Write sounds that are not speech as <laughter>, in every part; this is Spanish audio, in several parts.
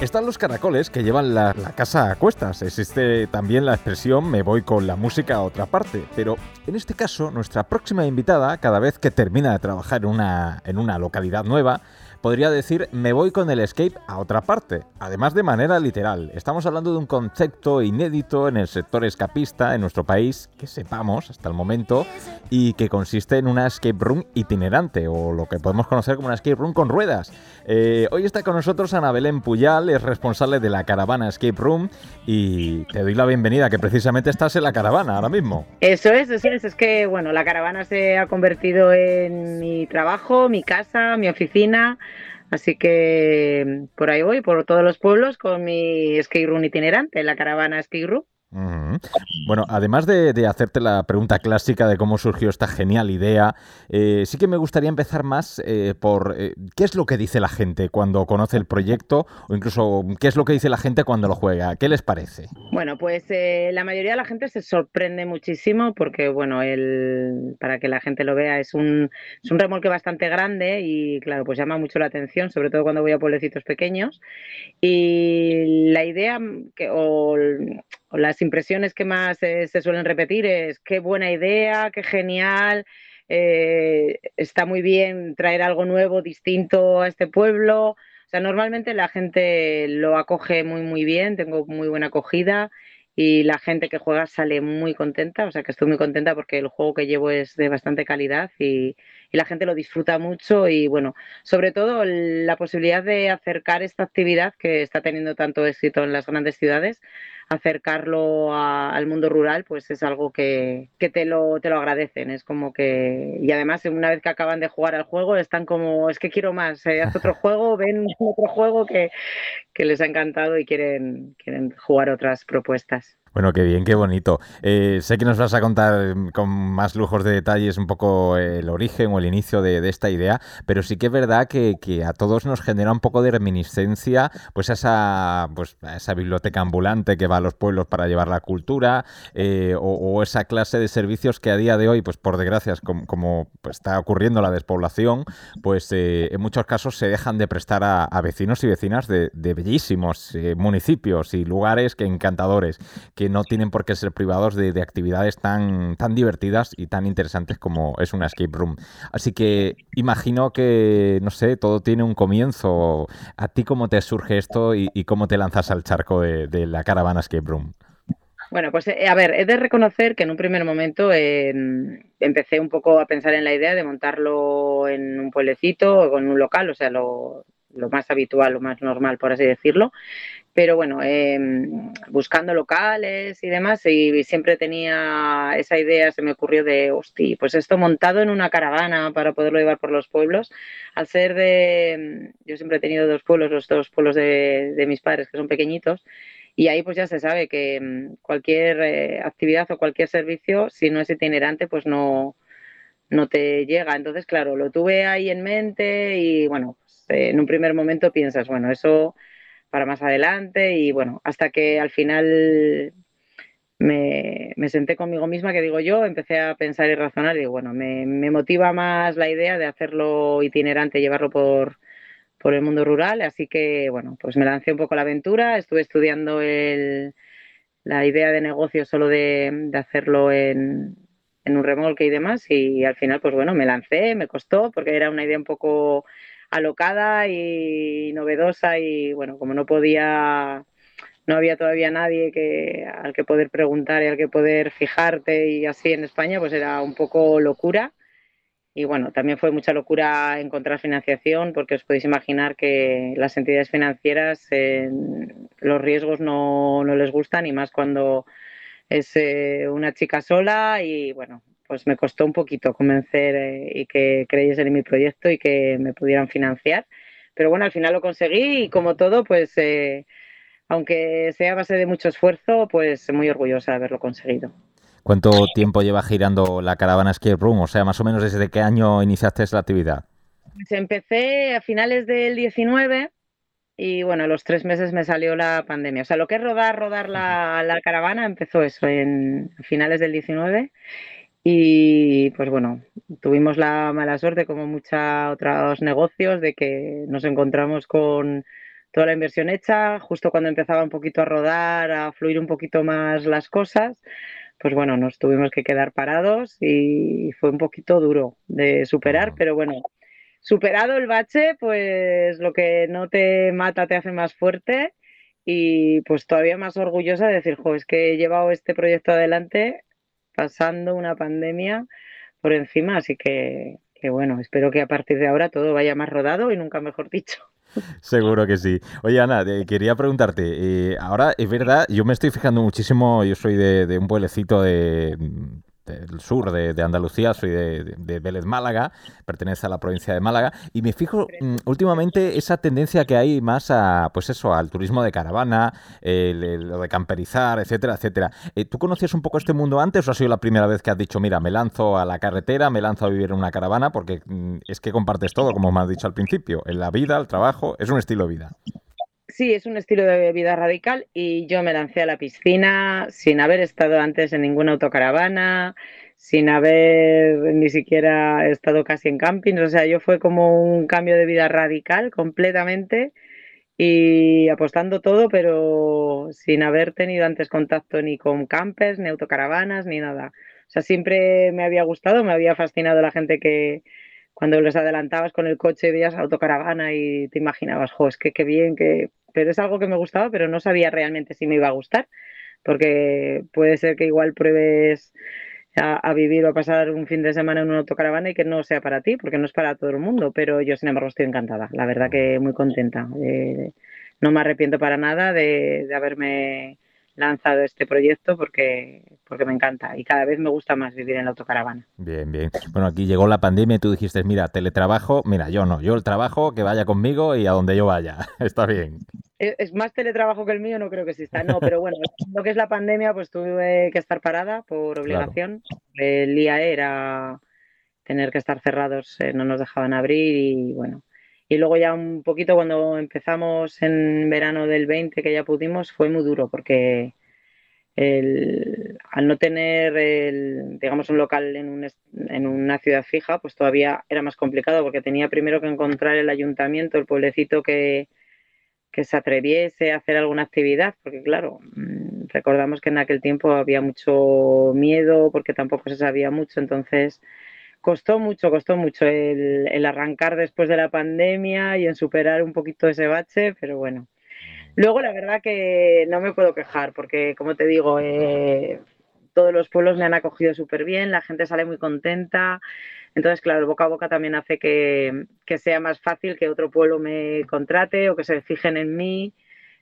Están los caracoles que llevan la, casa a cuestas. Existe también la expresión me voy con la música a otra parte. Pero en este caso, nuestra próxima invitada, cada vez que termina de trabajar en una, en una localidad nueva, podría decir me voy con el escape a otra parte, además de manera literal. Estamos hablando de un concepto inédito en el sector escapista en nuestro país, que sepamos hasta el momento, y que consiste en una escape room itinerante, o lo que podemos conocer como una escape room con ruedas. Eh, hoy está con nosotros Ana Belén Puyal, es responsable de la caravana Escape Room, y te doy la bienvenida, que precisamente estás en la caravana ahora mismo. Eso es, eso es, es que bueno, la caravana se ha convertido en mi trabajo, mi casa, mi oficina Así que por ahí voy, por todos los pueblos, con mi room itinerante, la caravana ski room. Bueno, además de, hacerte la pregunta clásica de cómo surgió esta genial idea, eh, sí que me gustaría empezar más eh, por eh, qué es lo que dice la gente cuando conoce el proyecto o incluso qué es lo que dice la gente cuando lo juega. ¿Qué les parece? Bueno, pues la mayoría de la gente se sorprende muchísimo porque, bueno, el, para que la gente lo vea, es un, es un remolque bastante grande y, claro, pues llama mucho la atención, sobre todo cuando voy a pueblecitos pequeños. Y la idea que, o las impresiones que más se suelen repetir es qué buena idea, qué genial, eh, está muy bien traer algo nuevo, distinto a este pueblo. O sea, normalmente la gente lo acoge muy, muy bien, tengo muy buena acogida y la gente que juega sale muy contenta, o sea que estoy muy contenta porque el juego que llevo es de bastante calidad y, y la gente lo disfruta mucho y bueno, sobre todo la posibilidad de acercar esta actividad que está teniendo tanto éxito en las grandes ciudades acercarlo al mundo rural, pues es algo que, te, lo, te lo agradecen. Es como que. Y además, una vez que acaban de jugar al juego, están como, es que quiero más, eh, haz otro <laughs> juego, ven otro juego que, que les ha encantado y quieren, quieren jugar otras propuestas. Bueno, qué bien, qué bonito. Eh, sé que nos vas a contar con más lujos de detalles un poco el origen o el inicio de, esta idea, pero sí que es verdad que, a todos nos genera un poco de reminiscencia pues esa, pues, esa biblioteca ambulante que va a los pueblos para llevar la cultura eh, o, esa clase de servicios que a día de hoy, pues por desgracia, como, pues, está ocurriendo la despoblación, pues eh, en muchos casos se dejan de prestar a, vecinos y vecinas de, de bellísimos municipios y lugares que encantadores que no tienen por qué ser privados de, actividades tan, tan divertidas y tan interesantes como es una escape room. Así que imagino que, no sé, todo tiene un comienzo. ¿A ti cómo te surge esto y, cómo te lanzas al charco de, la caravana escape room? Bueno, pues eh, a ver, he de reconocer que en un primer momento empecé un poco a pensar en la idea de montarlo en un pueblecito o en un local, o sea, lo, lo más habitual, lo más normal, por así decirlo. Pero bueno, em, buscando locales y demás, y siempre tenía esa idea, se me ocurrió de, hostia, pues esto montado en una caravana para poderlo llevar por los pueblos. Al ser de, yo siempre he tenido dos pueblos, los dos pueblos de, mis padres, que son pequeñitos, y ahí pues ya se sabe que em, cualquier eh, actividad o cualquier servicio, si no es itinerante, pues no, no te llega. Entonces, claro, lo tuve ahí en mente y bueno, en un primer momento piensas, bueno, eso para más adelante y bueno, hasta que al final me, senté conmigo misma, que digo yo, empecé a pensar y razonar y bueno, me, motiva más la idea de hacerlo itinerante, llevarlo por, por el mundo rural, así que bueno, pues me lancé un poco la aventura, estuve estudiando el, la idea de negocio solo de, de hacerlo en, en un remolque y demás y al final pues bueno, me lancé, me costó porque era una idea un poco alocada y novedosa y bueno, como no podía, no había todavía nadie que, al que poder preguntar y al que poder fijarte y así en España, pues era un poco locura. Y bueno, también fue mucha locura encontrar financiación porque os podéis imaginar que las entidades financieras los riesgos no, no, les gustan y más cuando es eh, una chica sola y bueno, pues me costó un poquito convencer eh, y que creyesen en mi proyecto y que me pudieran financiar. Pero bueno, al final lo conseguí y como todo, pues eh, aunque sea a base de mucho esfuerzo, pues muy orgullosa de haberlo conseguido. ¿Cuánto tiempo lleva girando la caravana Escape Room? O sea, más o menos desde qué año iniciaste la actividad. Pues empecé a finales del 19 y bueno, a los tres meses me salió la pandemia. O sea, lo que es rodar, rodar la, la caravana empezó eso en finales del 19 y pues bueno, tuvimos la mala suerte, como muchos otros negocios, de que nos encontramos con, toda la inversión hecha, justo cuando empezaba un poquito a rodar, a fluir un poquito más las cosas, pues bueno, nos tuvimos que quedar parados y fue un poquito duro de superar, pero bueno, superado el bache, pues lo que no te mata te hace más fuerte. Y pues todavía más orgullosa de decir, jo, es que he llevado este proyecto adelante pasando una pandemia por encima, así que, bueno, espero que a partir de ahora todo vaya más rodado y nunca mejor dicho. Seguro que sí. Oye, Ana, quería preguntarte, eh, ahora es verdad, yo me estoy fijando muchísimo, yo soy de, de un pueblecito de del sur de, Andalucía, soy de, Vélez Málaga, pertenece a la provincia de Málaga, y me fijo mm, últimamente esa tendencia que hay más a, pues eso, al turismo de caravana, lo de camperizar, etcétera, etcétera. Eh, ¿Tú conocías un poco este mundo antes o ha sido la primera vez que has dicho, mira, me lanzo a la carretera, me lanzo a vivir en una caravana? Porque mm, es que compartes todo, como me has dicho al principio, en la vida, el trabajo, es un estilo de vida. Sí, es un estilo de vida radical y yo me lancé a la piscina sin haber estado antes en ninguna autocaravana, sin haber ni siquiera estado casi en camping. O sea, yo fue como un cambio de vida radical completamente y apostando todo, pero sin haber tenido antes contacto ni con campers, ni autocaravanas, ni nada. O sea, siempre me había gustado, me había fascinado la gente que, cuando les adelantabas con el coche veías autocaravana y te imaginabas, jo, que qué bien, que... pero es algo que me gustaba, pero no sabía realmente si me iba a gustar, porque puede ser que igual pruebes a, vivir o a pasar un fin de semana en una autocaravana y que no sea para ti, porque no es para todo el mundo, pero yo sin embargo estoy encantada, la verdad que muy contenta. Eh, no me arrepiento para nada de, de haberme lanzado este proyecto porque, porque me encanta y cada vez me gusta más vivir en la autocaravana. Bien, bien. Bueno, aquí llegó la pandemia y tú dijiste, mira, teletrabajo, mira, yo no, yo el trabajo que vaya conmigo y a donde yo vaya. <laughs> Está bien. Es más teletrabajo que el mío, no creo que exista. No, pero bueno, <laughs> lo que es la pandemia, pues tuve que estar parada por obligación. El IAE era tener que estar cerrados, eh, no nos dejaban abrir y bueno, y luego ya un poquito cuando empezamos en verano del 20, que ya pudimos, fue muy duro porque al no tener, el, digamos, un local en, un, en, una ciudad fija, pues todavía era más complicado porque tenía primero que encontrar el ayuntamiento, el pueblecito que, que se atreviese a hacer alguna actividad, porque claro, mm, recordamos que en aquel tiempo había mucho miedo porque tampoco se sabía mucho, entonces costó mucho, costó mucho el, arrancar después de la pandemia y en superar un poquito ese bache, pero bueno. Luego la verdad que no me puedo quejar porque, como te digo, eh, todos los pueblos me han acogido súper bien, la gente sale muy contenta. Entonces, claro, el boca a boca también hace que, que, sea más fácil que otro pueblo me contrate o que se fijen en mí.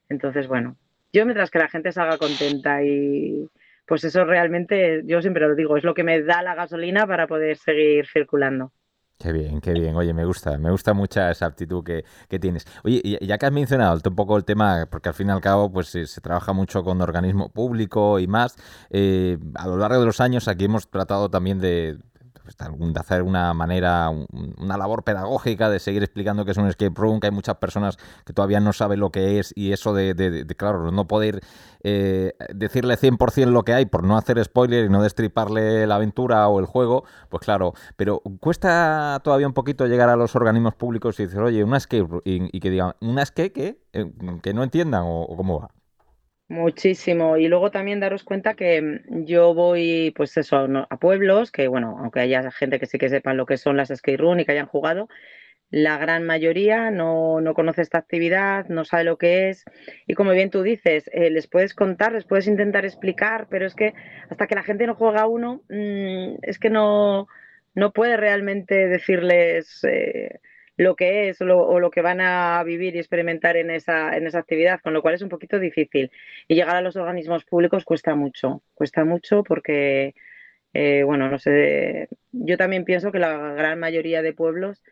Entonces, bueno, yo mientras que la gente salga contenta y, pues eso realmente, yo siempre lo digo, es lo que me da la gasolina para poder seguir circulando. Qué bien, qué bien. Oye, me gusta, me gusta mucho esa aptitud que, tienes. Oye, ya que has mencionado un poco el tema, porque al fin y al cabo pues se, trabaja mucho con organismo público y más, eh, a lo largo de los años aquí hemos tratado también de, de hacer una manera, una labor pedagógica, de seguir explicando que es un escape room, que hay muchas personas que todavía no saben lo que es y eso de, claro, no poder eh, decirle 100% lo que hay por no hacer spoiler y no destriparle la aventura o el juego, pues claro, pero cuesta todavía un poquito llegar a los organismos públicos y decir, oye, una escape room, y, que digan, ¿una escape que, eh, que no entiendan o cómo va? Muchísimo. Y luego también daros cuenta que mm, yo voy, pues eso, a pueblos, que bueno, aunque haya gente que sí que sepan lo que son las skate room y que hayan jugado, la gran mayoría no, no conoce esta actividad, no sabe lo que es. Y como bien tú dices, eh, les puedes contar, les puedes intentar explicar, pero es que hasta que la gente no juega uno, mm, es que no, no puede realmente decirles... Eh, lo que es o lo que van a vivir y experimentar en esa, en esa actividad, con lo cual es un poquito difícil. Y llegar a los organismos públicos cuesta mucho, cuesta mucho porque, eh, bueno, no sé, yo también pienso que la gran mayoría de pueblos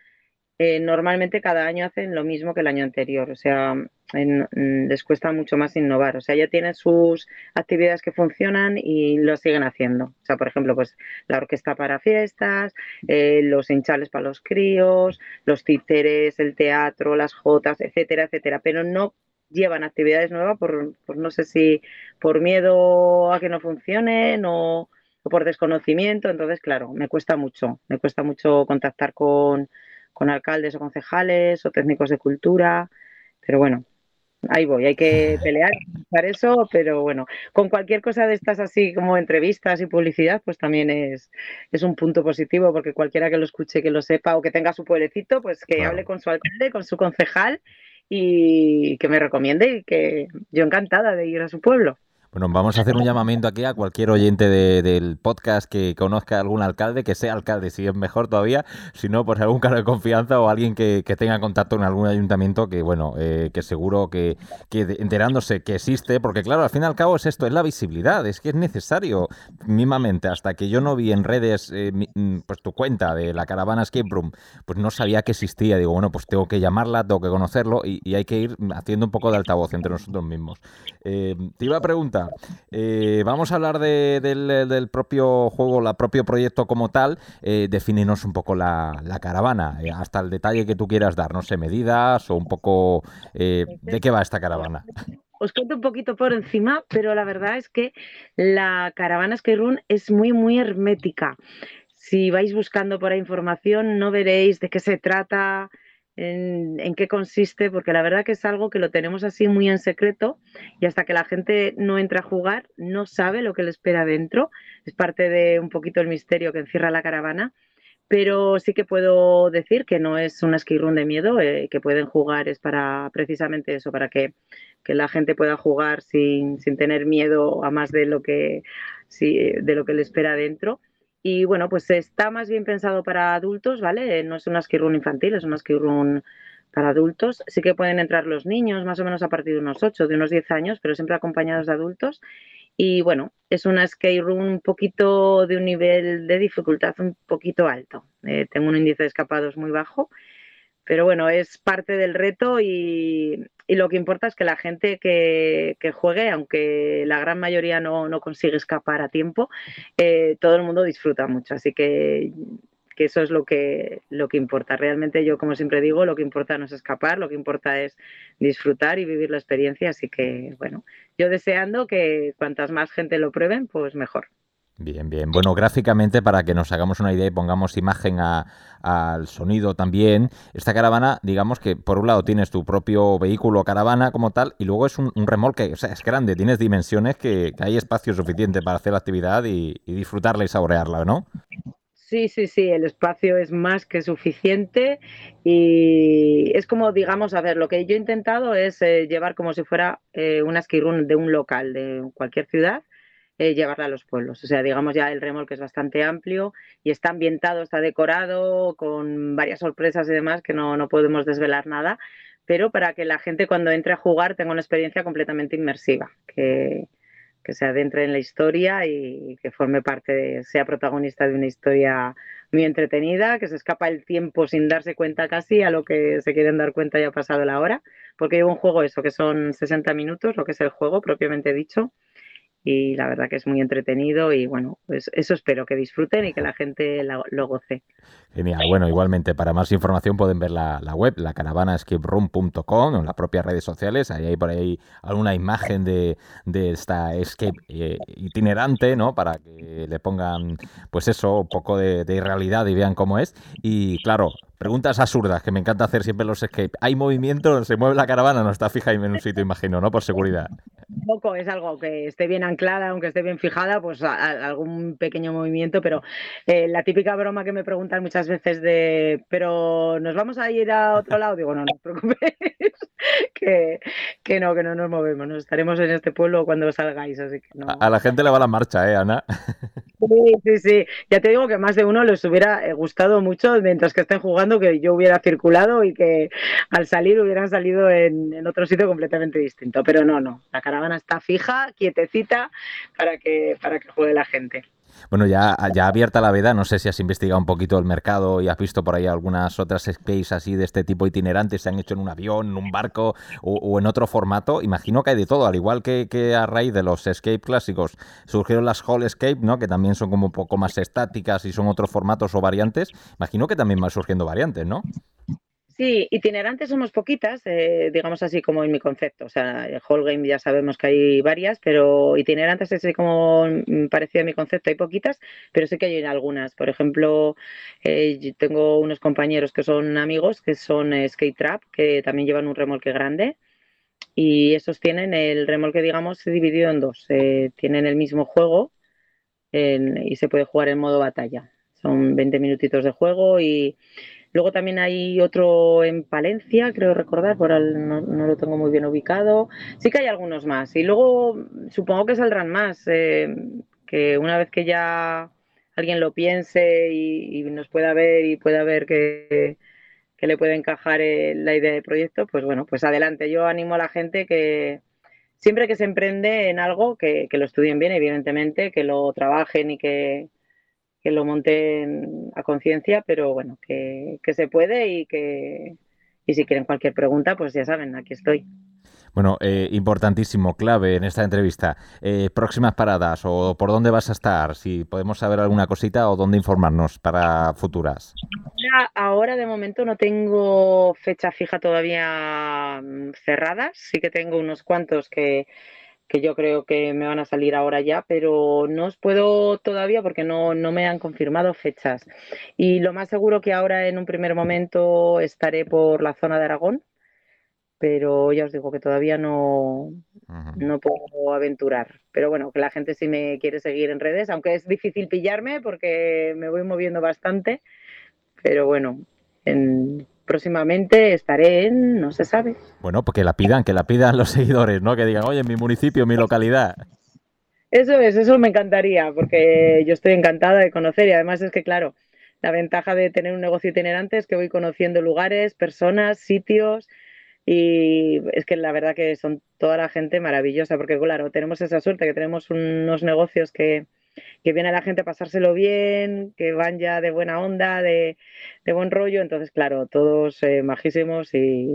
eh, normalmente cada año hacen lo mismo que el año anterior, o sea, les cuesta mucho más innovar, o sea, ya tienen sus actividades que funcionan y lo siguen haciendo, o sea, por ejemplo, pues la orquesta para fiestas, eh, los hinchales para los críos, los títeres, el teatro, las jotas, etcétera, etcétera, pero no llevan actividades nuevas por, no sé si por miedo a que no funcionen o por desconocimiento, entonces, claro, me cuesta mucho, me cuesta mucho contactar con con alcaldes o concejales o técnicos de cultura, pero bueno, ahí voy, hay que <laughs> pelear para eso, pero bueno, con cualquier cosa de estas así como entrevistas y publicidad, pues también es, es un punto positivo, porque cualquiera que lo escuche, que lo sepa o que tenga su pueblecito, pues que hable con su alcalde, con su concejal y que me recomiende y que yo encantada de ir a su pueblo. Bueno, vamos a hacer un llamamiento aquí a cualquier oyente del podcast que conozca a algún alcalde, que sea alcalde, si es mejor todavía, si no, pues algún cargo de confianza o alguien que, tenga contacto en algún ayuntamiento que, bueno, eh, que seguro que, enterándose que existe, porque claro, al fin y al cabo es esto, es la visibilidad, es que es necesario, mismamente, hasta que yo no vi en redes eh, mm, pues tu cuenta de la caravana Escape Room, pues no sabía que existía, digo, bueno, pues tengo que llamarla, tengo que conocerlo y, hay que ir haciendo un poco de altavoz entre nosotros mismos. Eh, te iba a preguntar, eh, vamos a hablar del, propio juego, el propio proyecto como tal. Eh, un poco la, caravana, eh, hasta el detalle que tú quieras dar, no sé, medidas o un poco eh, de qué va esta caravana. Os cuento un poquito por encima, pero la verdad es que la caravana Skyrun es muy, muy hermética. Si vais buscando por ahí información, no veréis de qué se trata, en, qué consiste, porque la verdad que es algo que lo tenemos así muy en secreto y hasta que la gente no entra a jugar no sabe lo que le espera dentro. Es parte de un poquito el misterio que encierra la caravana, pero sí que puedo decir que no es una ski run de miedo, eh, que pueden jugar es para precisamente eso, para que, la gente pueda jugar sin, sin, tener miedo a más de lo que, de lo que le espera dentro. Y bueno, pues está más bien pensado para adultos, ¿vale? No es una ski run infantil, es una ski run para adultos. Sí que pueden entrar los niños, más o menos a partir de unos 8, de unos 10 años, pero siempre acompañados de adultos. Y bueno, es una skate room un poquito de un nivel de dificultad un poquito alto. Eh, tengo un índice de escapados muy bajo, pero bueno, es parte del reto y, y lo que importa es que la gente que, juegue, aunque la gran mayoría no, consigue escapar a tiempo, eh, todo el mundo disfruta mucho. Así que, eso es lo que, lo que importa. Realmente yo, como siempre digo, lo que importa no es escapar, lo que importa es disfrutar y vivir la experiencia. Así que, bueno, yo deseando que cuantas más gente lo prueben, pues mejor. Bien, bien. Bueno, gráficamente, para que nos hagamos una idea y pongamos imagen al sonido también, esta caravana, digamos que por un lado tienes tu propio vehículo caravana como tal, y luego es un, remolque, o sea, es grande, tienes dimensiones que, hay espacio suficiente para hacer la actividad y, disfrutarla y saborearla, ¿no? Sí, sí, sí, el espacio es más que suficiente y es como, digamos, a ver, lo que yo he intentado es eh, llevar como si fuera eh, una ski run de un local de cualquier ciudad eh, llevarla a los pueblos. O sea, digamos ya el remolque es bastante amplio y está ambientado, está decorado con varias sorpresas y demás que no, no podemos desvelar nada, pero para que la gente cuando entre a jugar tenga una experiencia completamente inmersiva, que, que se adentre en la historia y que forme parte, sea protagonista de una historia muy entretenida, que se escapa el tiempo sin darse cuenta casi a lo que se quieren dar cuenta ya ha pasado la hora, porque llevo un juego eso, que son 60 minutos, lo que es el juego propiamente dicho, y la verdad que es muy entretenido y bueno, pues eso espero que disfruten y que la gente lo, goce. Genial, bueno, igualmente para más información pueden ver la, web, la caravanaescaperoom.com en las propias redes sociales, ahí hay por ahí alguna imagen de, esta escape eh, itinerante, ¿no? Para que le pongan, pues eso, un poco de, de realidad y vean cómo es. Y claro, Preguntas absurdas que me encanta hacer siempre los escape. ¿Hay movimiento? ¿Se mueve la caravana? No está fija en un sitio, imagino, ¿no? Por seguridad. Poco, es algo que esté bien anclada, aunque esté bien fijada, pues algún pequeño movimiento, pero eh, la típica broma que me preguntan muchas veces de, pero ¿nos vamos a ir a otro lado? Digo, no, no os preocupéis, <laughs> que, que, no, que no nos movemos, nos estaremos en este pueblo cuando salgáis, así que no. A la gente le va la marcha, ¿eh, Ana? Sí, sí, sí. Ya te digo que más de uno les hubiera eh, gustado mucho mientras que estén jugando que yo hubiera circulado y que al salir hubieran salido en, en otro sitio completamente distinto. Pero no, no. La caravana está fija, quietecita, para que, para que juegue la gente. Bueno, ya, ya abierta la veda, no sé si has investigado un poquito el mercado y has visto por ahí algunas otras space así de este tipo itinerantes, se han hecho en un avión, en un barco o, en otro formato. Imagino que hay de todo, al igual que, que, a raíz de los escape clásicos surgieron las Hall Escape, ¿no? que también son como un poco más estáticas y son otros formatos o variantes. Imagino que también van surgiendo variantes, ¿no? Sí, itinerantes somos poquitas, eh, digamos así como en mi concepto. O sea, el Whole Game ya sabemos que hay varias, pero itinerantes así como parecido a mi concepto hay poquitas, pero sí que hay algunas. Por ejemplo, eh, tengo unos compañeros que son amigos que son eh, Skate Trap, que también llevan un remolque grande y esos tienen el remolque, digamos, dividido en dos. Eh, tienen el mismo juego y se puede jugar en modo batalla. Son 20 minutitos de juego y luego también hay otro en Palencia, creo recordar, por no, lo tengo muy bien ubicado. Sí que hay algunos más y luego supongo que saldrán más, eh, que una vez que ya alguien lo piense y, nos pueda ver y pueda ver que, le puede encajar la idea de proyecto, pues bueno, pues adelante. Yo animo a la gente que siempre que se emprende en algo, que, lo estudien bien, evidentemente, que lo trabajen y que, lo monten a conciencia, pero bueno, que, que se puede y que y si quieren cualquier pregunta, pues ya saben, aquí estoy. Bueno, eh, importantísimo, clave en esta entrevista. Eh, próximas paradas o por dónde vas a estar, si podemos saber alguna cosita o dónde informarnos para futuras. Ahora, de momento no tengo fecha fija todavía mm, cerradas, sí que tengo unos cuantos que, que yo creo que me van a salir ahora ya, pero no os puedo todavía porque no, no me han confirmado fechas. Y lo más seguro que ahora en un primer momento estaré por la zona de Aragón, pero ya os digo que todavía no, no puedo aventurar. Pero bueno, que la gente sí me quiere seguir en redes, aunque es difícil pillarme porque me voy moviendo bastante, pero bueno, en, próximamente estaré en, no se sabe. Bueno, pues que la pidan, que la pidan los <laughs> seguidores, ¿no? Que digan, oye, en mi municipio, en mi localidad. Eso es, eso me encantaría, porque yo estoy encantada de conocer y además es que, claro, la ventaja de tener un negocio itinerante es que voy conociendo lugares, personas, sitios y es que la verdad que son toda la gente maravillosa, porque claro, tenemos esa suerte que tenemos unos negocios que, que viene la gente a pasárselo bien, que van ya de buena onda, de, buen rollo, entonces claro, todos eh, majísimos y,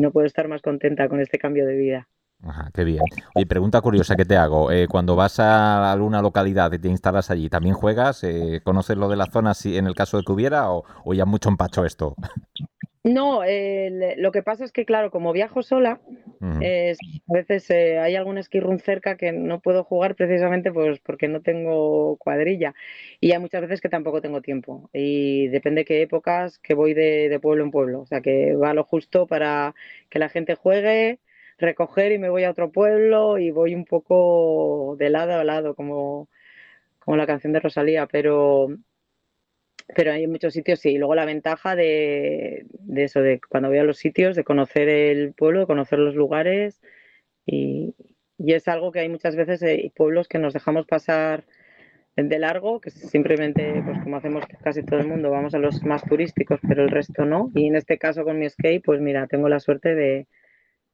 no puedo estar más contenta con este cambio de vida. Ajá, qué bien. Y pregunta curiosa que te hago. Eh, cuando vas a alguna localidad y te instalas allí, ¿también juegas? Eh, ¿Conoces lo de la zona si, en el caso de que hubiera o, o ya mucho empacho esto? <laughs> No, lo que pasa es que, claro, como viajo sola, a veces eh, hay algún ski room cerca que no puedo jugar precisamente pues porque no tengo cuadrilla. Y hay muchas veces que tampoco tengo tiempo. Y depende qué épocas que voy de, pueblo en pueblo. O sea, que va lo justo para que la gente juegue, recoger y me voy a otro pueblo y voy un poco de lado a lado, como, como la canción de Rosalía. Pero pero hay muchos sitios, sí. Y luego la ventaja de, eso, de cuando voy a los sitios, de conocer el pueblo, de conocer los lugares. Y, es algo que hay muchas veces hay pueblos que nos dejamos pasar de largo, que simplemente, pues como hacemos casi todo el mundo, vamos a los más turísticos, pero el resto no. Y en este caso con mi skate, pues mira, tengo la suerte de,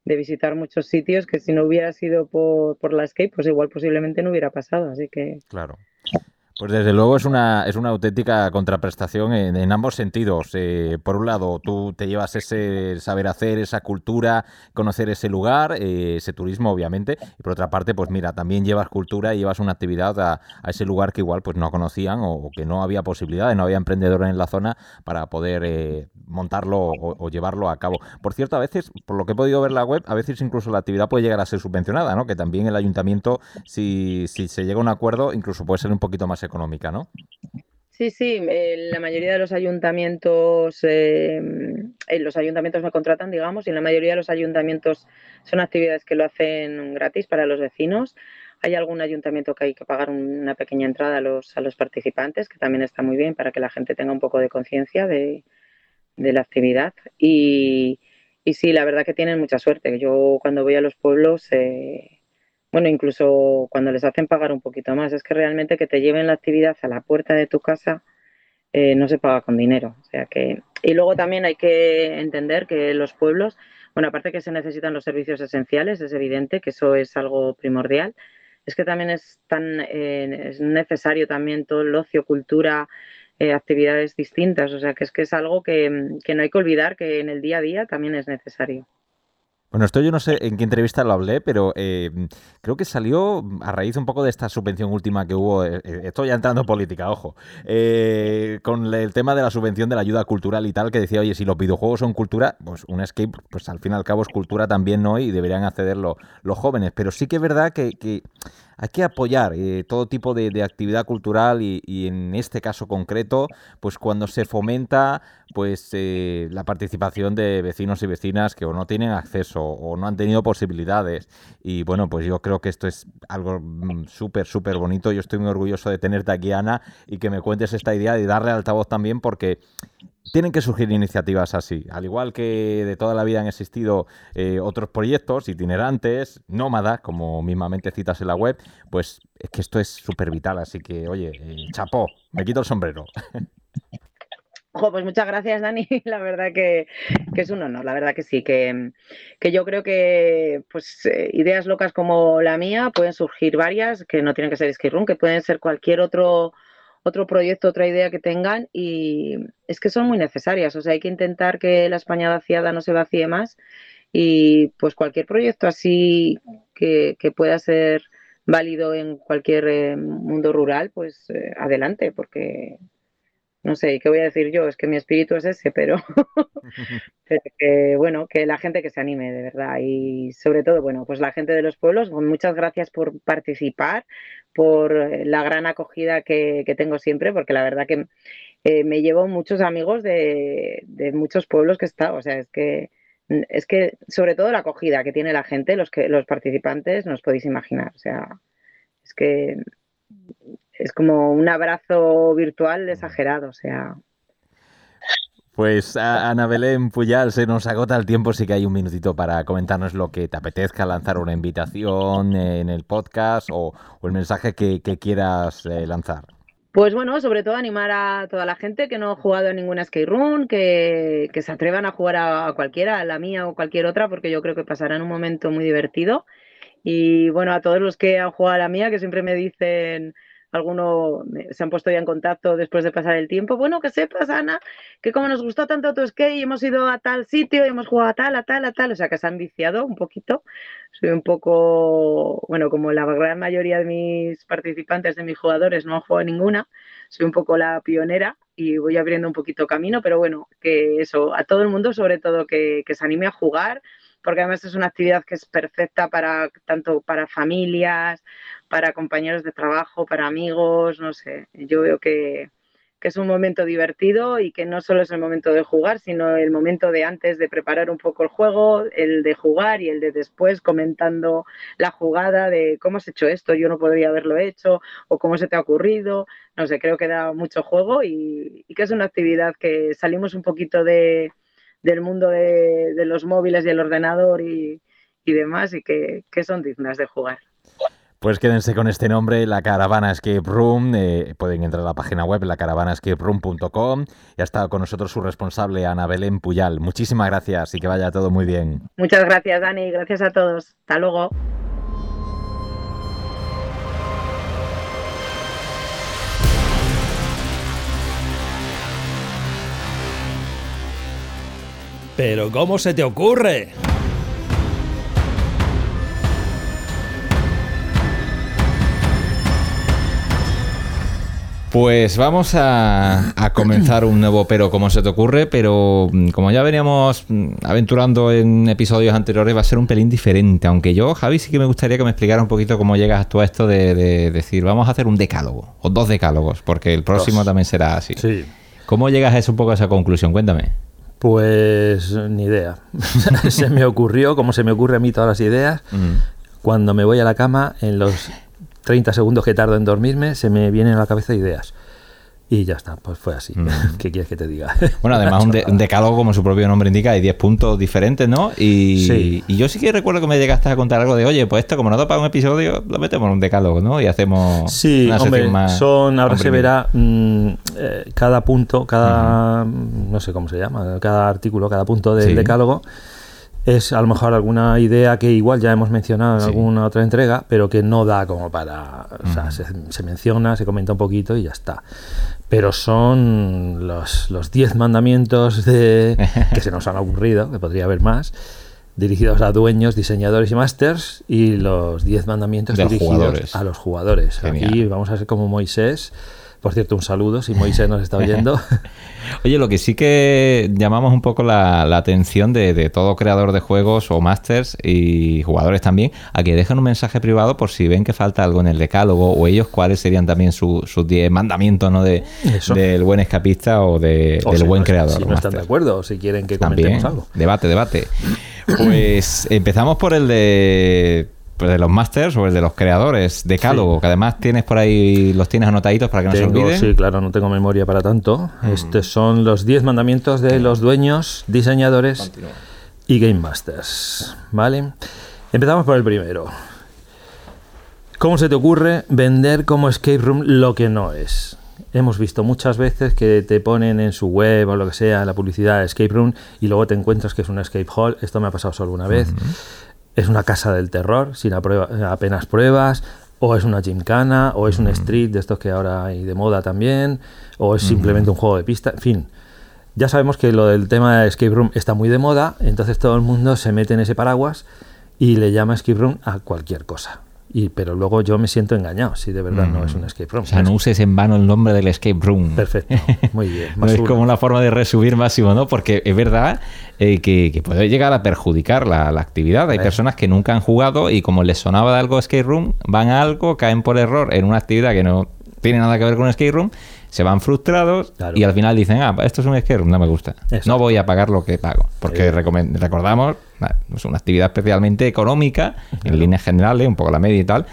de visitar muchos sitios que si no hubiera sido por, por la skate, pues igual posiblemente no hubiera pasado. Así que... Claro. Pues desde luego es una, es una auténtica contraprestación en, ambos sentidos. Eh, por un lado, tú te llevas ese saber hacer, esa cultura, conocer ese lugar, eh, ese turismo, obviamente. Y por otra parte, pues mira, también llevas cultura y llevas una actividad a, ese lugar que igual pues no conocían o, que no había posibilidades, no había emprendedores en la zona para poder eh, montarlo o, llevarlo a cabo. Por cierto, a veces, por lo que he podido ver la web, a veces incluso la actividad puede llegar a ser subvencionada, ¿no? Que también el ayuntamiento, si, si se llega a un acuerdo, incluso puede ser un poquito más económica, ¿no? Sí, sí, eh, la mayoría de los ayuntamientos, eh, eh, los ayuntamientos me contratan, digamos, y la mayoría de los ayuntamientos son actividades que lo hacen gratis para los vecinos. Hay algún ayuntamiento que hay que pagar una pequeña entrada a los, a los participantes, que también está muy bien para que la gente tenga un poco de conciencia de, la actividad. Y, y, sí, la verdad que tienen mucha suerte. Yo cuando voy a los pueblos bueno, incluso cuando les hacen pagar un poquito más, es que realmente que te lleven la actividad a la puerta de tu casa eh, no se paga con dinero. O sea que, y luego también hay que entender que los pueblos, bueno, aparte que se necesitan los servicios esenciales, es evidente que eso es algo primordial, es que también es tan eh, es necesario también todo el ocio, cultura, eh, actividades distintas. O sea que es que es algo que, que no hay que olvidar que en el día a día también es necesario. Bueno, esto yo no sé en qué entrevista lo hablé, pero eh, creo que salió a raíz un poco de esta subvención última que hubo, eh, eh, estoy ya entrando en política, ojo, con el tema de la subvención de la ayuda cultural y tal, que decía, oye, si los videojuegos son cultura, pues un escape, pues al fin y al cabo es cultura también, ¿no? Y deberían acceder los jóvenes. Pero sí que es verdad que, hay que apoyar eh, todo tipo de, actividad cultural y, en este caso concreto, pues cuando se fomenta pues eh, la participación de vecinos y vecinas que o no tienen acceso o no han tenido posibilidades. Y bueno, pues yo creo que esto es algo mm, súper, súper bonito. Yo estoy muy orgulloso de tenerte aquí, Ana, y que me cuentes esta idea y darle altavoz también porque tienen que surgir iniciativas así. Al igual que de toda la vida han existido eh, otros proyectos itinerantes, nómadas, como mismamente citas en la web, pues es que esto es súper vital. Así que, oye, eh, chapó, me quito el sombrero. <laughs> pues muchas gracias, Dani. <laughs> La verdad que, es un honor, la verdad que sí, que, yo creo que pues eh, ideas locas como la mía pueden surgir varias, que no tienen que ser Skirroom, que pueden ser cualquier otro otro proyecto, otra idea que tengan y es que son muy necesarias. O sea, hay que intentar que la España vaciada no se vacíe más y pues cualquier proyecto así que, pueda ser válido en cualquier eh, mundo rural, pues eh, adelante, porque no sé, ¿qué voy a decir yo? Es que mi espíritu es ese, <laughs> pero, que, bueno, que la gente que se anime, de verdad. Y sobre todo, bueno, pues la gente de los pueblos, pues muchas gracias por participar, por eh, la gran acogida que, tengo siempre, porque la verdad que eh, me llevo muchos amigos de, de muchos pueblos que he estado. O sea, es que es que sobre todo la acogida que tiene la gente, los que los participantes, no os podéis imaginar. O sea, es que es como un abrazo virtual exagerado, o sea. Pues Ana Belén Puyal, se nos agota el tiempo, sí que hay un minutito para comentarnos lo que te apetezca, lanzar una invitación en el podcast o, el mensaje que, quieras eh, lanzar. Pues bueno, sobre todo animar a toda la gente que no ha jugado en ninguna skate room, que, se atrevan a jugar a, a, cualquiera, a la mía o cualquier otra, porque yo creo que pasarán un momento muy divertido. Y bueno, a todos los que han jugado a la mía, que siempre me dicen, algunos se han puesto ya en contacto después de pasar el tiempo. Bueno, que sepas, Ana, que como nos gustó tanto tu skate y hemos ido a tal sitio y hemos jugado a tal, a tal, a tal, o sea que se han viciado un poquito. Soy un poco, bueno, como la gran mayoría de mis participantes, de mis jugadores, no han jugado ninguna, soy un poco la pionera y voy abriendo un poquito camino, pero bueno, que eso, a todo el mundo sobre todo que, que se anime a jugar porque además es una actividad que es perfecta para tanto para familias, para compañeros de trabajo, para amigos, no sé. Yo veo que, es un momento divertido y que no solo es el momento de jugar, sino el momento de antes de preparar un poco el juego, el de jugar y el de después comentando la jugada de cómo has hecho esto, yo no podría haberlo hecho o cómo se te ha ocurrido. No sé, creo que da mucho juego y que es una actividad que salimos un poquito de, del mundo de, los móviles y el ordenador y, demás y que, son dignas de jugar. Pues quédense con este nombre, la Caravana Escape Room. Eh, pueden entrar a la página web, lacaravanescaperoom.com. Y ha estado con nosotros su responsable, Ana Belén Puyal. Muchísimas gracias y que vaya todo muy bien. Muchas gracias, Dani. Gracias a todos. Hasta luego. Pero ¿cómo se te ocurre? Pues vamos a, comenzar un nuevo pero ¿cómo se te ocurre, pero mm, como ya veníamos mm, aventurando en episodios anteriores va a ser un pelín diferente, aunque yo, Javi, sí que me gustaría que me explicara un poquito cómo llegas tú a esto de, decir, vamos a hacer un decálogo, o dos decálogos, porque el próximo también será así. Sí. ¿Cómo llegas a eso, un poco a esa conclusión? Cuéntame. Pues ni idea. <laughs> se me ocurrió, como se me ocurre a mí todas las ideas, mm. cuando me voy a la cama, en los 30 segundos que tardo en dormirme, se me vienen a la cabeza ideas. Y ya está, pues fue así. Mm. <laughs> ¿Qué quieres que te diga? <laughs> Bueno, además un, decálogo, como su propio nombre indica, hay 10 puntos diferentes, ¿no? Y, y, yo sí que recuerdo que me llegaste a contar algo de, oye, pues esto como no para un episodio, lo metemos en un decálogo, ¿no? Y hacemos sí, una hombre, más son, ahora se verá mm, eh, cada punto, cada, no sé cómo se llama, cada artículo, cada punto del decálogo es a lo mejor alguna idea que igual ya hemos mencionado en alguna otra entrega, pero que no da como para... O sea, se, menciona, se comenta un poquito y ya está. Pero son los, los diez mandamientos de, <laughs> que se nos han ocurrido, que podría haber más, dirigidos a dueños, diseñadores y másters, y los diez mandamientos dirigidos a los jugadores. Aquí vamos a ser como Moisés Por cierto, un saludo si Moisés nos está oyendo. <laughs> Oye, lo que sí que llamamos un poco la, atención de, todo creador de juegos o masters y jugadores también, a que dejen un mensaje privado por si ven que falta algo en el decálogo o ellos cuáles serían también sus 10 mandamientos ¿no? de, del buen escapista o, de, del buen creador. Si no están de acuerdo, o si quieren que comentemos también, algo. Debate, debate. <clears throat> Pues empezamos por el de de los masters o el de los creadores, de Decálogo, que además tienes por ahí, los tienes anotaditos para que no se olviden. Sí, claro, no tengo memoria para tanto. Mm. Estos son los 10 mandamientos de los dueños, diseñadores y game masters. ¿Vale? Empezamos por el primero. ¿Cómo se te ocurre vender como escape room lo que no es? Hemos visto muchas veces que te ponen en su web o lo que sea la publicidad escape room y luego te encuentras que es un escape hall. Esto me ha pasado solo una vez es una casa del terror sin apenas pruebas, o es una gymkhana, o es un street de estos que ahora hay de moda también, o es simplemente un juego de pista, en fin. Ya sabemos que lo del tema de escape room está muy de moda, entonces todo el mundo se mete en ese paraguas y le llama escape room a cualquier cosa pero luego yo me siento engañado si de verdad no es un mm. escape room. O sea, no uses en vano el nombre del escape room. Perfecto, muy bien. <laughs> no es como una forma de resumir máximo, ¿no? Porque es verdad eh, que, puede llegar a perjudicar la, actividad. Hay personas que nunca han jugado y como les sonaba de algo escape room, van a algo, caen por error en una actividad que no tiene nada que ver con escape room, se van frustrados y al final dicen, ah, esto es un escape room, no me gusta. No voy a pagar lo que pago. Porque recordamos es una actividad especialmente económica, en líneas generales, un poco la media y tal,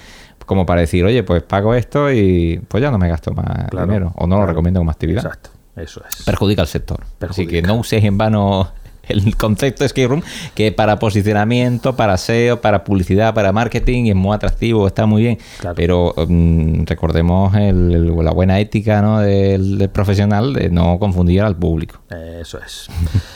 como para decir, oye, pues pago esto y pues ya no me gasto más dinero, o no lo recomiendo como actividad. Exacto, eso es. Perjudica al sector. Así que no uses en vano el concepto de escape room, que para posicionamiento, para SEO, para publicidad, para marketing es muy atractivo, está muy bien. Pero mm, recordemos la buena ética ¿no? del, profesional de no confundir al público. Eso es.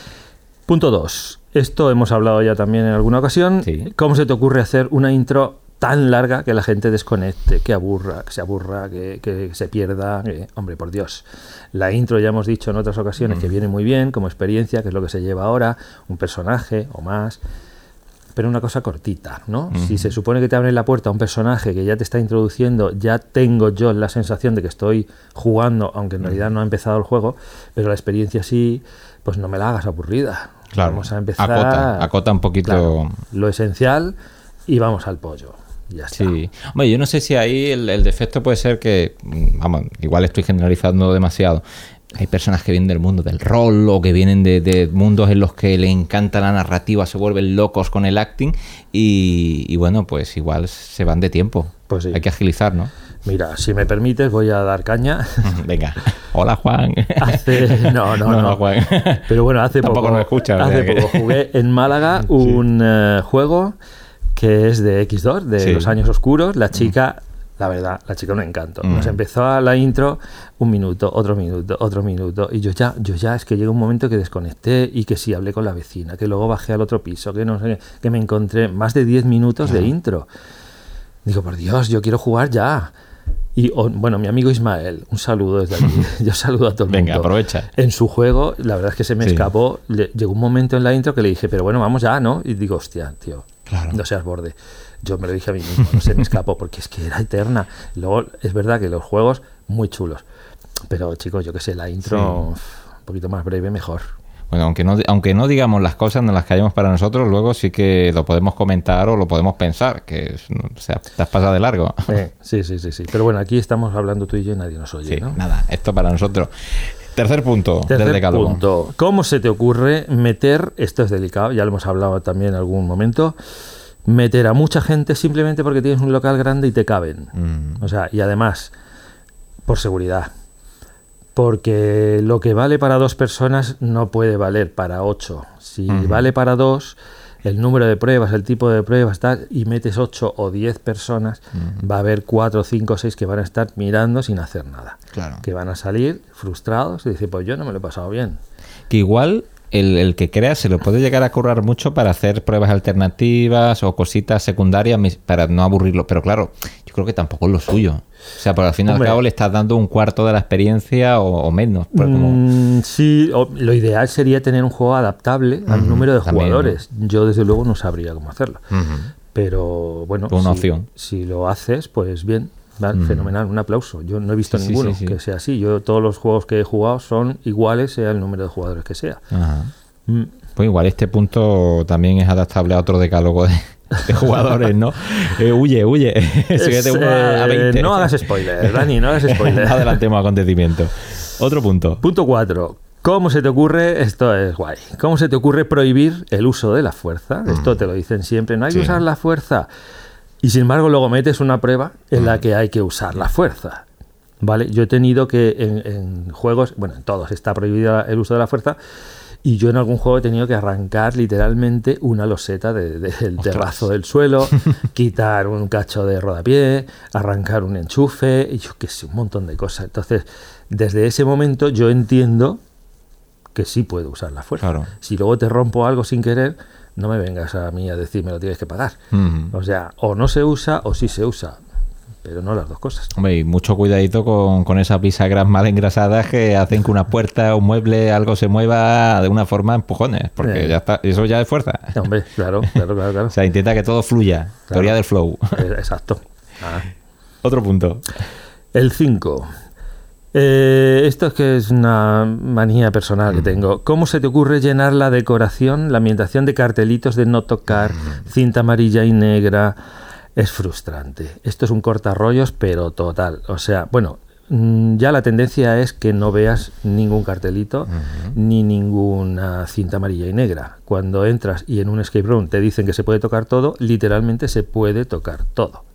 <laughs> Punto 2. Esto hemos hablado ya también en alguna ocasión. ¿Cómo se te ocurre hacer una intro tan larga que la gente desconecte, que aburra, que se aburra, que, se pierda? hombre, por Dios. La intro ya hemos dicho en otras ocasiones que viene muy bien como experiencia, que es lo que se lleva ahora, un personaje o más pero una cosa cortita, ¿no? Si se supone que te abre la puerta a un personaje que ya te está introduciendo, ya tengo yo la sensación de que estoy jugando, aunque en realidad no ha empezado el juego, pero la experiencia sí, pues no me la hagas aburrida. Claro, vamos a empezar. Acota, acota un poquito. lo esencial y vamos al pollo. Ya está. Sí. Hombre, yo no sé si ahí el, defecto puede ser que, mm, vamos, igual estoy generalizando demasiado. Hay personas que vienen del mundo del rol o que vienen de, mundos en los que le encanta la narrativa, se vuelven locos con el acting y, y bueno, pues igual se van de tiempo. Pues sí. Hay que agilizar, ¿no? Mira, si me permites, voy a dar caña. <laughs> Venga. Hola, Juan. <laughs> no, no, no, Juan. Pero bueno, hace poco. hace poco jugué en Málaga <laughs> un eh, juego que es de X2, de los años oscuros. La chica, la verdad, la chica un encanto. Nos empezó a la intro un minuto, otro minuto, otro minuto. Y yo ya, yo ya, es que llega un momento que desconecté y que sí hablé con la vecina, que luego bajé al otro piso, que no sé, que me encontré más de 10 minutos de intro. Digo, por Dios, yo quiero jugar ya. Y bueno, mi amigo Ismael, un saludo desde aquí. <laughs> Yo saludo a todo el mundo. Venga, aprovecha. En su juego, la verdad es que se me escapó. llegó un momento en la intro que le dije, pero bueno, vamos ya, ¿no? Y digo, hostia, tío, no seas borde. Yo me lo dije a mí mismo, no se me escapó porque es que era eterna. Luego, es verdad que los juegos, muy chulos. Pero chicos, yo qué sé, la intro un poquito más breve, mejor. Bueno, aunque no, aunque no digamos las cosas, no las callemos para nosotros, luego sí que lo podemos comentar o lo podemos pensar, que o sea, te has pasado de largo. sí, sí, sí, sí. Pero bueno, aquí estamos hablando tú y yo y nadie nos oye. Sí, nada, esto para nosotros. Tercer punto Tercer del punto. ¿Cómo se te ocurre meter, esto es delicado, ya lo hemos hablado también en algún momento, meter a mucha gente simplemente porque tienes un local grande y te caben? Mm. O sea, y además, por seguridad porque lo que vale para dos personas no puede valer para ocho. Si vale para dos, el número de pruebas, el tipo de pruebas, tal, y metes ocho o diez personas, va a haber cuatro, cinco, seis que van a estar mirando sin hacer nada. Claro. Que van a salir frustrados y decir, pues yo no me lo he pasado bien. Que igual el, que crea se lo puede llegar a currar mucho para hacer pruebas alternativas o cositas secundarias para no aburrirlo. Pero claro, yo creo que tampoco es lo suyo. O sea, por al fin y al cabo le estás dando un cuarto de la experiencia o, menos. Pues mm, sí, lo ideal sería tener un juego adaptable al número de jugadores. Yo desde luego no sabría cómo hacerlo. Pero bueno, Una opción. si lo haces, pues bien. Fenomenal, un aplauso. Yo no he visto ninguno que sea así. Yo todos los juegos que he jugado son iguales, sea el número de jugadores que sea. Mm. Pues igual este punto también es adaptable a otro decálogo de, jugadores, ¿no? <laughs> Eh, huye, huye. <laughs> Eh, no hagas spoiler, Dani, no hagas <laughs> spoiler. Adelantemos acontecimiento. Otro punto. Punto 4. ¿Cómo se te ocurre? Esto es guay. ¿Cómo se te ocurre prohibir el uso de la fuerza? Esto te lo dicen siempre. No hay que usar la fuerza. Y sin embargo, luego metes una prueba en la que hay que usar la fuerza. ¿Vale? Yo he tenido que en, juegos, bueno, en todos está prohibido el uso de la fuerza. Y yo en algún juego he tenido que arrancar literalmente una loseta del terrazo del suelo, <laughs> quitar un cacho de rodapié, arrancar un enchufe, y yo qué sé, un montón de cosas. Entonces, desde ese momento yo entiendo que sí puedo usar la fuerza. Si luego te rompo algo sin querer, no me vengas a mí a decir me lo tienes que pagar. O sea, o no se usa o sí se usa. Pero no las dos cosas. Hombre, y mucho cuidadito con, con esas bisagras mal engrasadas que hacen que una puerta, un mueble, algo se mueva de una forma empujones, porque ya está, eso ya es fuerza. Hombre, claro, claro, claro, <laughs> o sea, intenta que todo fluya. Teoría del flow. Eh, exacto. Ah. Otro punto. El 5. Eh, esto es que es una manía personal que tengo. ¿Cómo se te ocurre llenar la decoración, la ambientación de cartelitos de no tocar, cinta amarilla y negra? Es frustrante. Esto es un cortarrollos, pero total. O sea, bueno, mm, ya la tendencia es que no veas ningún cartelito ni ninguna cinta amarilla y negra. Cuando entras y en un escape room te dicen que se puede tocar todo, literalmente se puede tocar todo.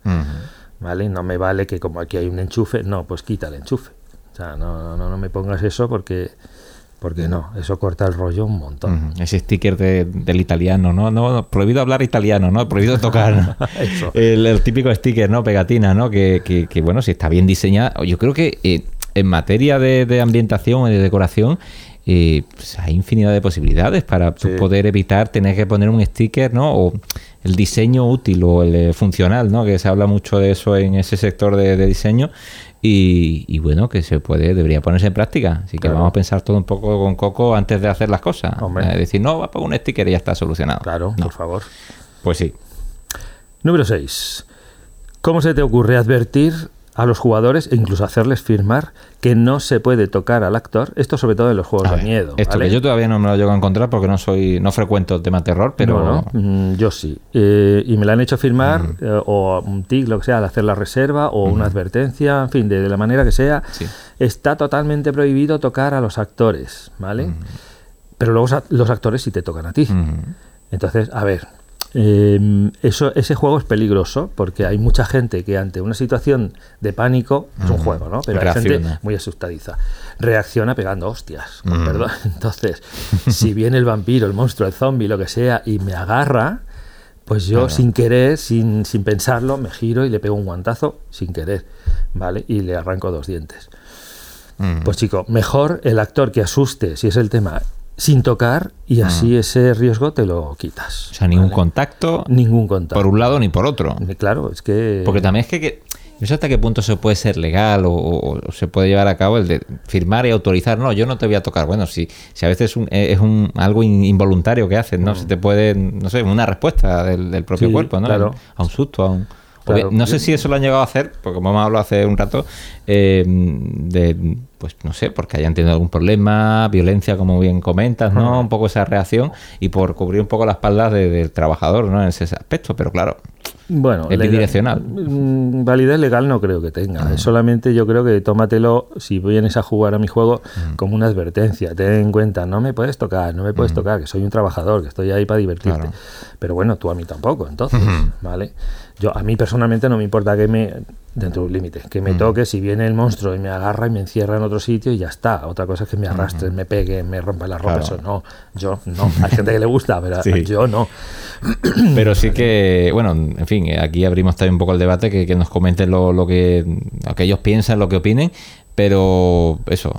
¿Vale? No me vale que como aquí hay un enchufe, no, pues quita el enchufe. Sea, no, no, no me pongas eso porque porque no, eso corta el rollo un montón. Ese sticker del italiano, ¿no? ¿no? Prohibido hablar italiano, ¿no? Prohibido tocar. <laughs> el, típico sticker, ¿no? Pegatina, ¿no? Que, que, bueno, si está bien diseñado. Yo creo que eh, en materia de, ambientación y de decoración, eh, pues hay infinidad de posibilidades para poder evitar tener que poner un sticker, ¿no? O el diseño útil o el eh, funcional, ¿no? Que se habla mucho de eso en ese sector de, de diseño. Y, bueno, que se puede, debería ponerse en práctica. Así que vamos a pensar todo un poco con Coco antes de hacer las cosas. Es decir, no, va a poner un sticker y ya está solucionado. Claro, por favor. Pues sí. Número 6. ¿Cómo se te ocurre advertir a los jugadores e incluso hacerles firmar que no se puede tocar al actor. Esto sobre todo en los juegos de miedo. Esto que yo todavía no me lo llego a encontrar porque no soy no frecuento el tema terror, pero... Mm, yo sí. Eh, y me la han hecho firmar eh, o un tic, lo que sea, al hacer la reserva o una advertencia, en fin, de, la manera que sea. Está totalmente prohibido tocar a los actores, ¿vale? Pero luego los actores sí te tocan a ti. Entonces, a ver, eh, eso, ese juego es peligroso porque hay mucha gente que ante una situación de pánico, es un juego, ¿no? Pero hay gente muy asustadiza, reacciona pegando hostias, perdón. <laughs> Entonces, si viene el vampiro, el monstruo, el zombie, lo que sea, y me agarra, pues yo sin querer, sin, sin pensarlo, me giro y le pego un guantazo sin querer, ¿vale? Y le arranco dos dientes. Pues chico, mejor el actor que asuste, si es el tema, sin tocar y así ese riesgo te lo quitas. O sea, ningún contacto. Ningún contacto. Por un lado ni por otro. Claro, es que... Porque también es que, no sé hasta qué punto se puede ser legal o, se puede llevar a cabo el de firmar y autorizar. No, yo no te voy a tocar. Bueno, si, si a veces es, un, algo involuntario que haces, ¿no? Se te puede, no sé, una respuesta del, propio cuerpo, ¿no? Claro. A un susto, a un no sé si eso lo han llegado a hacer, porque como hemos hablado hace un rato, eh, de, pues no sé, porque hayan tenido algún problema, violencia, como bien comentas, ¿no? Un poco esa reacción y por cubrir un poco las espaldas del trabajador, ¿no? En ese aspecto, pero claro, bueno, es bidireccional. Mm, validez legal no creo que tenga. Ah. Solamente yo creo que tómatelo, si vienes a jugar a mi juego, mm. como una advertencia. Ten en cuenta, no me puedes tocar, no me puedes mm. tocar, que soy un trabajador, que estoy ahí para divertirte. Pero bueno, tú a mí tampoco, entonces, ¿vale? Yo, a mí personalmente no me importa que me, dentro de un límite, que me toque si viene el monstruo y me agarra y me encierra en otro sitio y ya está. Otra cosa es que me arrastre, me pegue, me rompa la ropa. Eso no, yo no. Hay <laughs> gente que le gusta, pero yo no. <clears throat> Pero sí que, bueno, en fin, aquí abrimos también un poco el debate, que, nos comenten lo, lo, que, lo que ellos piensan, lo que opinen. Pero eso,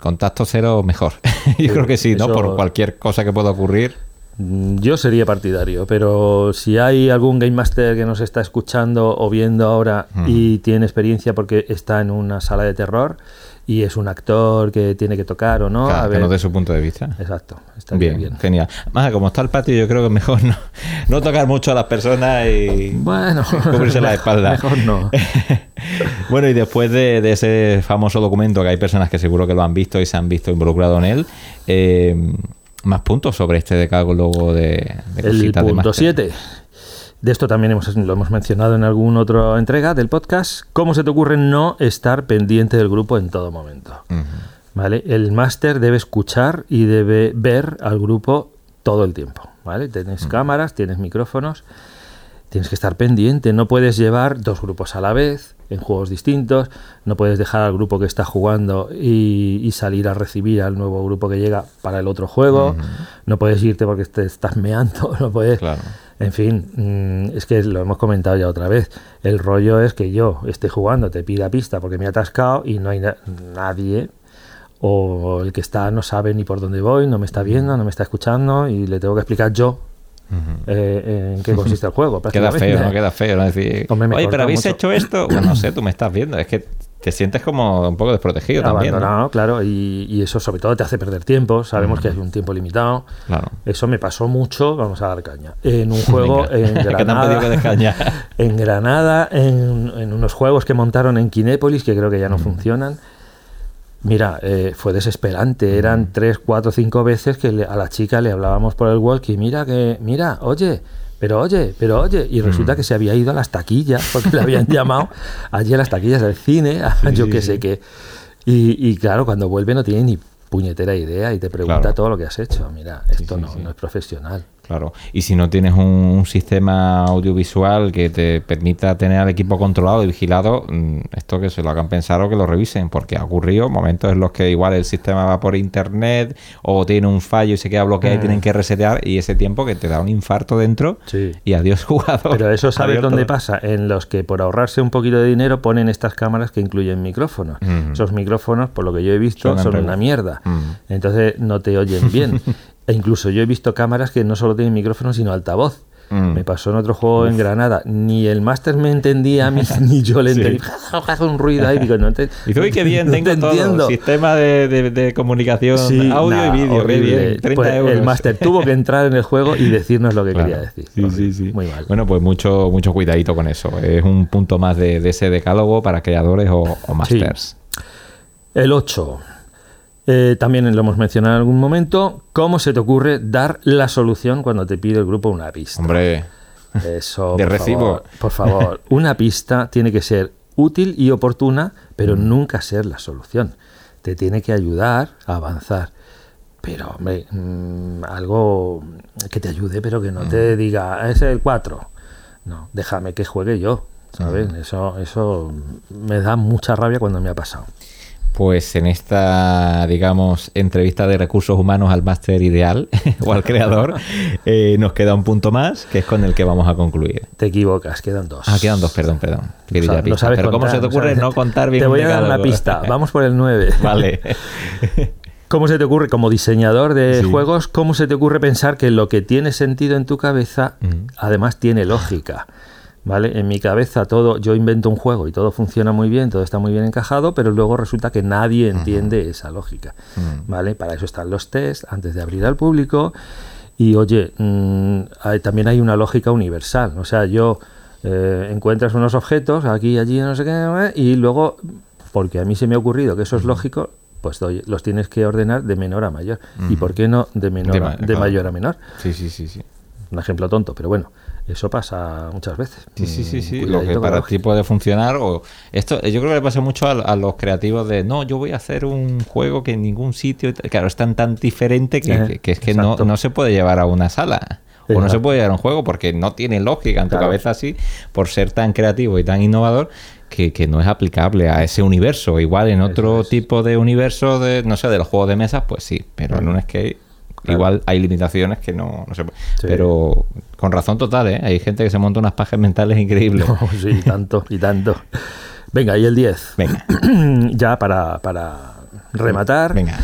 contacto cero mejor. <laughs> Yo creo que sí, ¿no? Por cualquier cosa que pueda ocurrir. Mm, yo sería partidario, pero si hay algún Game Master que nos está escuchando o viendo ahora y tiene experiencia porque está en una sala de terror y es un actor que tiene que tocar o no. a ver. de su punto de vista. Exacto, está bien, Genial. Más como está el patio, yo creo que es mejor no, <laughs> no tocar mucho a las personas y bueno, <laughs> cubrirse la <laughs> espalda. Mejor no. bueno, y después de, ese famoso documento, que hay personas que seguro que lo han visto y se han visto involucrado en él, eh, más puntos sobre este decálogo de, de El punto 7. De esto también hemos, lo hemos mencionado en alguna otra entrega del podcast. ¿Cómo se te ocurre no estar pendiente del grupo en todo momento? ¿Vale? El máster debe escuchar y debe ver al grupo todo el tiempo. ¿vale? Tienes cámaras, tienes micrófonos, tienes que estar pendiente. No puedes llevar dos grupos a la vez en juegos distintos. No puedes dejar al grupo que está jugando y, salir a recibir al nuevo grupo que llega para el otro juego. No puedes irte porque te estás meando. <laughs> No puedes. Claro. En fin, mm, es que lo hemos comentado ya otra vez. El rollo es que yo esté jugando, te pida pista porque me he atascado y no hay nadie o el que está no sabe ni por dónde voy, no me está viendo, no me está escuchando y le tengo que explicar yo eh, en qué consiste el juego. <laughs> queda feo, no queda feo. ¿no? Decir, Oye, pero habéis hecho esto. <clears throat> Bueno, no sé, tú me estás viendo. Es que te sientes como un poco desprotegido también. ¿no? claro, y, eso sobre todo te hace perder tiempo. Sabemos que hay un tiempo limitado. Claro. Eso me pasó mucho, vamos a dar caña. En un <laughs> juego <laughs> en Granada. en Granada, en, unos juegos que montaron en Kinépolis, que creo que ya no funcionan. Mira, eh, fue desesperante. Eran tres, cuatro, cinco veces que a la chica le hablábamos por el walkie. Mira que, mira, oye, pero oye, pero oye, y resulta mm. que se había ido a las taquillas, porque le habían <laughs> llamado allí a las taquillas del cine, yo qué sé qué. Y, claro, cuando vuelve no tiene ni puñetera idea y te pregunta todo lo que has hecho. Mira, esto no, no es profesional. Claro, y si no tienes un, sistema audiovisual que te permita tener al equipo controlado y vigilado, mm, esto que se lo hagan pensar o que lo revisen, porque ha ocurrido momentos en los que igual el sistema va por internet o tiene un fallo y se queda bloqueado y tienen mm. que resetear y ese tiempo que te da un infarto dentro y adiós <laughs> jugador. Pero eso sabes dónde pasa, en los que por ahorrarse un poquito de dinero ponen estas cámaras que incluyen micrófonos. Esos micrófonos, por lo que yo he visto, son, una mierda. Entonces no te oyen bien. <laughs> E incluso yo he visto cámaras que no solo tienen micrófono, sino altavoz. Mm. Me pasó en otro juego en Granada. Ni el máster me entendía a mí, <laughs> ni yo le entendí. <laughs> <laughs> Hace un ruido ahí. Digo, no te, y uy, qué bien, tengo todo. Sistema de, de, comunicación, audio y vídeo. Bien, 30 pues euros. El máster tuvo que entrar en el juego y decirnos lo que quería decir. Sí, sí, sí. Muy mal. Bueno, pues mucho, mucho cuidadito con eso. Es un punto más de, ese decálogo para creadores o, o masters. El 8. Eh, también lo hemos mencionado en algún momento. ¿Cómo se te ocurre dar la solución cuando te pide el grupo una pista? Hombre, eso. <laughs> de recibo. por favor, <laughs> una pista tiene que ser útil y oportuna, pero mm. nunca ser la solución. Te tiene que ayudar a avanzar. Pero, hombre, mm, algo que te ayude, pero que no te mm. diga, es el 4. No, déjame que juegue yo. ¿Sabes? Eso, eso me da mucha rabia cuando me ha pasado pues en esta, digamos, entrevista de recursos humanos al máster ideal <laughs> o al creador, <laughs> eh, nos queda un punto más, que es con el que vamos a concluir. Te equivocas, quedan dos. Ah, quedan dos, perdón, perdón. Pero ¿cómo se te ocurre no, contar bien? Te voy a dar una pista, <laughs> vamos por el 9. Vale. ¿Cómo se te ocurre, como diseñador de juegos, cómo se te ocurre pensar que lo que tiene sentido en tu cabeza, además tiene lógica? ¿Vale? En mi cabeza todo, yo invento un juego y todo funciona muy bien, todo está muy bien encajado, pero luego resulta que nadie entiende esa lógica, ¿vale? Para eso están los tests antes de abrir al público y oye, mm, también hay una lógica universal, o sea, yo eh, encuentras unos objetos aquí, allí, no sé qué, y luego, porque a mí se me ha ocurrido que eso es lógico, pues los tienes que ordenar de menor a mayor. ¿Y por qué no de menor de, mayor a menor? Sí, sí, sí, sí. Un ejemplo tonto, pero bueno. Eso pasa muchas veces. Sí, sí, sí, sí. Lo que para ti puede funcionar. O esto, yo creo que le pasa mucho a, los creativos de no, yo voy a hacer un juego que en ningún sitio. Claro, es tan tan diferente que, eh, es que no, no, se puede llevar a una sala. O no se puede llevar a un juego porque no tiene lógica en tu cabeza así, por ser tan creativo y tan innovador, que, que, no es aplicable a ese universo. Igual en otro tipo de universo, de no sé, de los juegos de mesas, pues sí, pero en un skate Igual hay limitaciones que no, no se puede. Pero con razón total, ¿eh? Hay gente que se monta unas pajas mentales increíbles. <laughs> sí, y tanto, y tanto. Venga, y el 10. Venga. <clears throat> ya para, para rematar. Venga.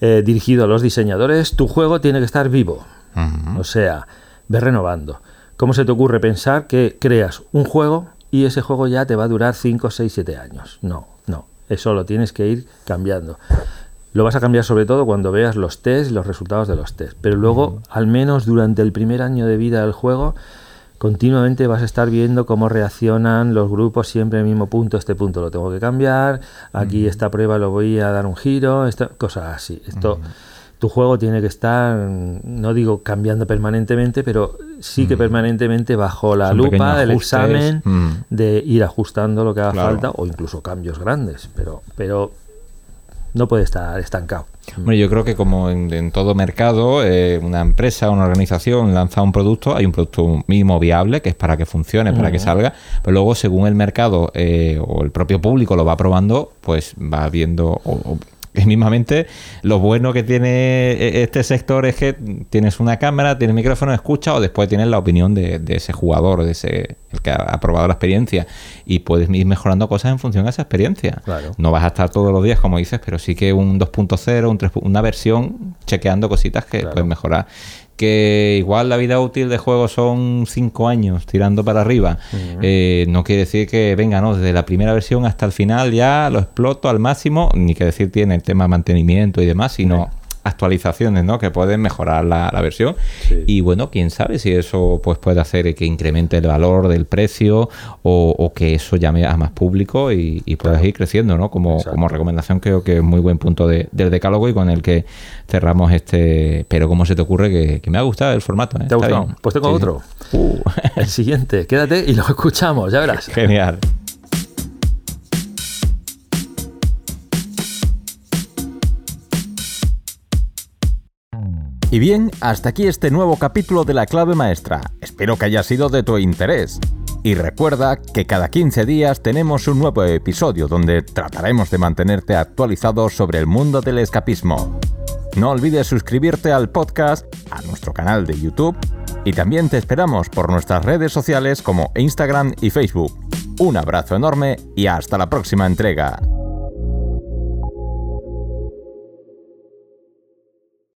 Eh, dirigido a los diseñadores, tu juego tiene que estar vivo. O sea, ve renovando. ¿Cómo se te ocurre pensar que creas un juego y ese juego ya te va a durar 5, 6, 7 años? No, no. Eso lo tienes que ir cambiando. Lo vas a cambiar sobre todo cuando veas los test los resultados de los test. Pero luego, al menos durante el primer año de vida del juego, continuamente vas a estar viendo cómo reaccionan los grupos siempre en el mismo punto, este punto lo tengo que cambiar, aquí esta prueba lo voy a dar un giro, esta, cosas así. Esto, Tu juego tiene que estar, no digo cambiando permanentemente, pero sí que permanentemente bajo la lupa del examen de ir ajustando lo que haga falta o incluso cambios grandes, pero, pero no puede estar estancado. Bueno, yo creo que como en, todo mercado, eh, una empresa, una organización lanza un producto, hay un producto mínimo viable que es para que funcione, para que salga, pero luego según el mercado eh, o el propio público lo va probando, pues va viendo <laughs> mismamente lo bueno que tiene e, este sector es que tienes una cámara, tienes micrófono, escucha o después tienes la opinión de, ese jugador, de ese el que ha probado la experiencia. Y puedes ir mejorando cosas en función de esa experiencia. No vas a estar todos los días, como dices, pero sí que un 2.0, un una versión chequeando cositas que puedes mejorar que igual la vida útil de juego son 5 años tirando para arriba, eh, no quiere decir que venga, ¿no? Desde la primera versión hasta el final ya lo exploto al máximo, ni que decir tiene el tema mantenimiento y demás, sino actualizaciones ¿no? que pueden mejorar la, versión. Y bueno, quién sabe si eso pues puede hacer que incremente el valor del precio o, que eso llame a más público y, puedas ir creciendo, ¿no? Como, como recomendación creo que es muy buen punto de, del decálogo y con el que cerramos este... Pero ¿cómo se te ocurre que, me ha gustado el formato? Eh? ¿Te ha gustado? Pues tengo otro. Uh. El siguiente. Quédate y lo escuchamos, ya verás. <laughs> Genial. Y bien, hasta aquí este nuevo capítulo de la clave maestra. Espero que haya sido de tu interés. Y recuerda que cada 15 días tenemos un nuevo episodio donde trataremos de mantenerte actualizado sobre el mundo del escapismo. No olvides suscribirte al podcast, a nuestro canal de YouTube y también te esperamos por nuestras redes sociales como Instagram y Facebook. Un abrazo enorme y hasta la próxima entrega.